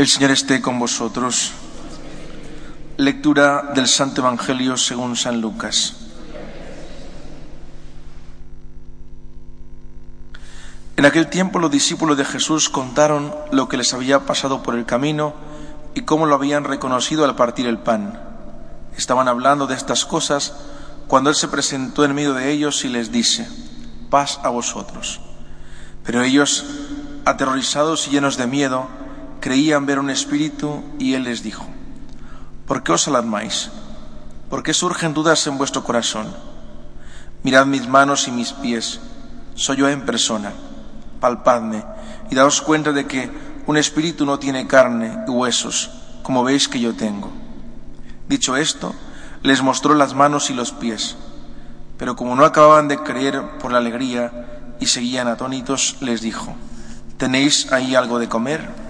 El Señor esté con vosotros. Lectura del Santo Evangelio según San Lucas. En aquel tiempo los discípulos de Jesús contaron lo que les había pasado por el camino y cómo lo habían reconocido al partir el pan. Estaban hablando de estas cosas cuando Él se presentó en medio de ellos y les dice, paz a vosotros. Pero ellos, aterrorizados y llenos de miedo, creían ver un espíritu y él les dijo, ¿por qué os alarmáis? ¿Por qué surgen dudas en vuestro corazón? Mirad mis manos y mis pies, soy yo en persona, palpadme y daos cuenta de que un espíritu no tiene carne y huesos, como veis que yo tengo. Dicho esto, les mostró las manos y los pies, pero como no acababan de creer por la alegría y seguían atónitos, les dijo, ¿tenéis ahí algo de comer?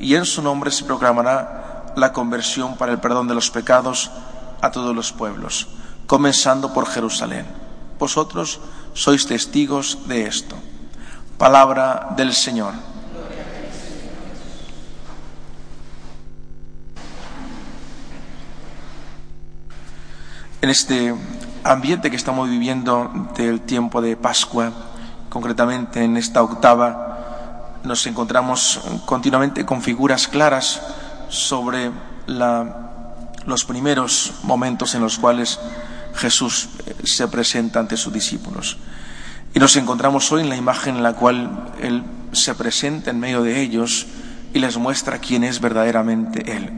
y en su nombre se proclamará la conversión para el perdón de los pecados a todos los pueblos, comenzando por Jerusalén. Vosotros sois testigos de esto. Palabra del Señor. En este ambiente que estamos viviendo del tiempo de Pascua, concretamente en esta octava, nos encontramos continuamente con figuras claras sobre los primeros momentos en los cuales Jesús eh, se presenta ante sus discípulos. Y nos encontramos hoy en la imagen en la cual Él se presenta en medio de ellos y les muestra quién es verdaderamente Él.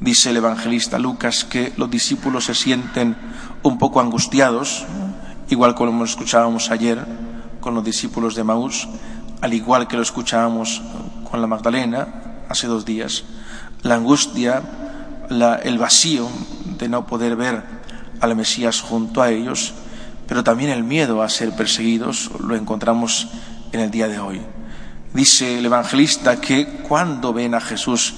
Dice el evangelista Lucas que los discípulos se sienten un poco angustiados, igual como escuchábamos ayer con los discípulos de Maús, al igual que lo escuchábamos con la Magdalena hace dos días, la angustia, el vacío de no poder ver al Mesías junto a ellos, pero también el miedo a ser perseguidos, lo encontramos en el día de hoy. Dice el evangelista que cuando ven a Jesús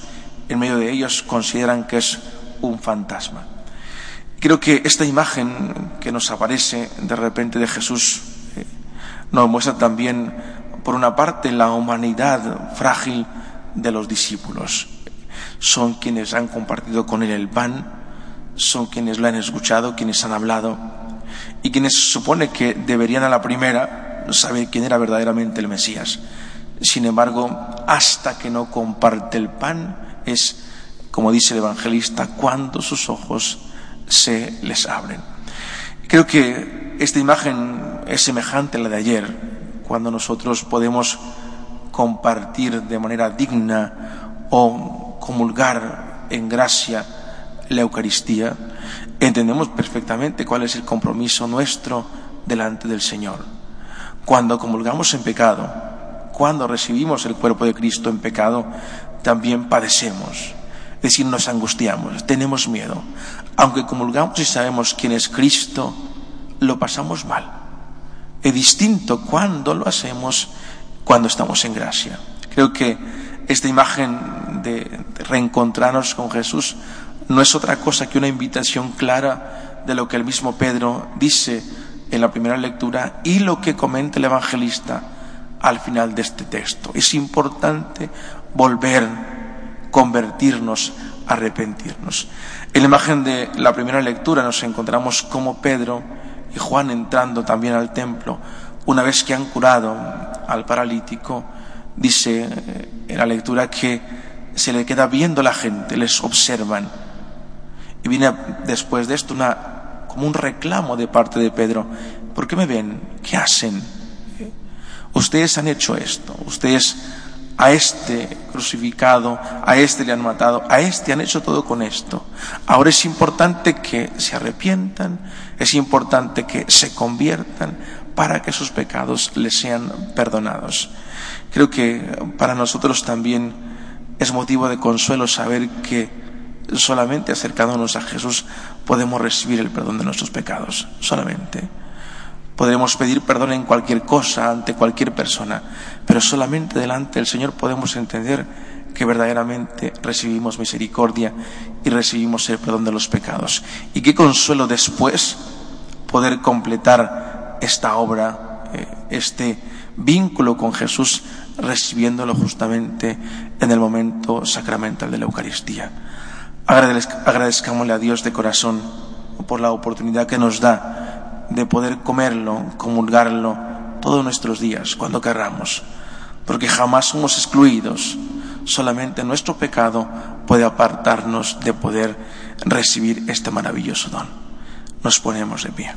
en medio de ellos consideran que es un fantasma. Creo que esta imagen que nos aparece de repente de Jesús eh, nos muestra también por una parte, la humanidad frágil de los discípulos. Son quienes han compartido con él el pan, son quienes lo han escuchado, quienes han hablado, y quienes supone que deberían a la primera saber quién era verdaderamente el Mesías. Sin embargo, hasta que no comparte el pan, es, como dice el evangelista, cuando sus ojos se les abren. Creo que esta imagen es semejante a la de ayer, cuando nosotros podemos compartir de manera digna o comulgar en gracia la Eucaristía, entendemos perfectamente cuál es el compromiso nuestro delante del Señor. Cuando comulgamos en pecado, cuando recibimos el cuerpo de Cristo en pecado, también padecemos. Es decir, nos angustiamos, tenemos miedo. Aunque comulgamos y sabemos quién es Cristo, lo pasamos mal es distinto cuando lo hacemos cuando estamos en gracia. Creo que esta imagen de reencontrarnos con Jesús no es otra cosa que una invitación clara de lo que el mismo Pedro dice en la primera lectura y lo que comenta el evangelista al final de este texto. Es importante volver, convertirnos, arrepentirnos. En la imagen de la primera lectura nos encontramos como Pedro y Juan entrando también al templo, una vez que han curado al paralítico, Dice eh, en la lectura que se le queda viendo la gente, les observan. Y viene después de esto una, como un reclamo de parte de Pedro. ¿Por qué me ven? ¿Qué hacen? Ustedes han hecho esto. Ustedes a este crucificado, a este le han matado, a este han hecho todo con esto. Ahora es importante que se arrepientan, es importante que se conviertan para que sus pecados les sean perdonados. Creo que para nosotros también es motivo de consuelo saber que solamente acercándonos a Jesús podemos recibir el perdón de nuestros pecados, solamente. Podremos pedir perdón en cualquier cosa, ante cualquier persona, pero solamente delante del Señor podemos entender que verdaderamente recibimos misericordia y recibimos el perdón de los pecados. Y qué consuelo después poder completar esta obra, eh, este vínculo con Jesús, recibiéndolo justamente en el momento sacramental de la Eucaristía. Agradezcámosle a Dios de corazón por la oportunidad que nos da de poder comerlo, comulgarlo todos nuestros días, cuando querramos, porque jamás somos excluidos, solamente nuestro pecado puede apartarnos de poder recibir este maravilloso don. Nos ponemos de pie.